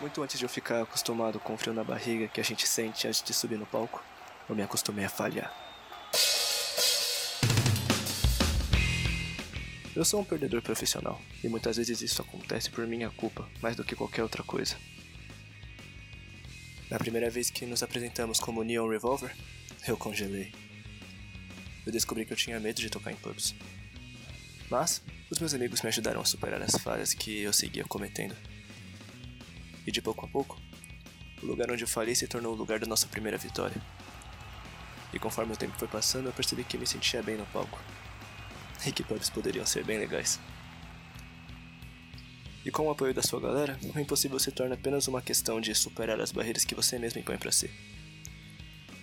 Muito antes de eu ficar acostumado com o frio na barriga que a gente sente antes de subir no palco, eu me acostumei a falhar. Eu sou um perdedor profissional, e muitas vezes isso acontece por minha culpa, mais do que qualquer outra coisa. Na primeira vez que nos apresentamos como Neon Revolver, eu congelei. Eu descobri que eu tinha medo de tocar em pubs. Mas, os meus amigos me ajudaram a superar as falhas que eu seguia cometendo. E de pouco a pouco, o lugar onde eu falhei se tornou o lugar da nossa primeira vitória. E conforme o tempo foi passando, eu percebi que me sentia bem no palco. E que pubs poderiam ser bem legais. E com o apoio da sua galera, o impossível se torna apenas uma questão de superar as barreiras que você mesmo impõe para si.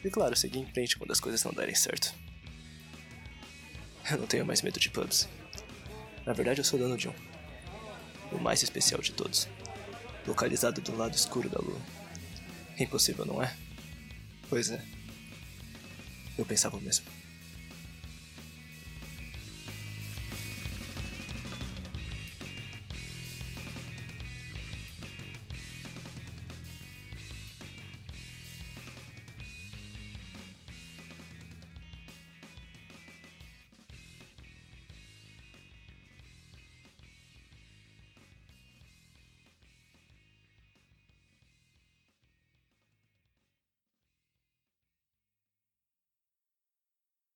E claro, seguir em frente quando as coisas não derem certo. Eu não tenho mais medo de pubs. Na verdade, eu sou dono de um. O mais especial de todos. Localizado do lado escuro da lua. Impossível, não é? Pois é. Eu pensava o mesmo.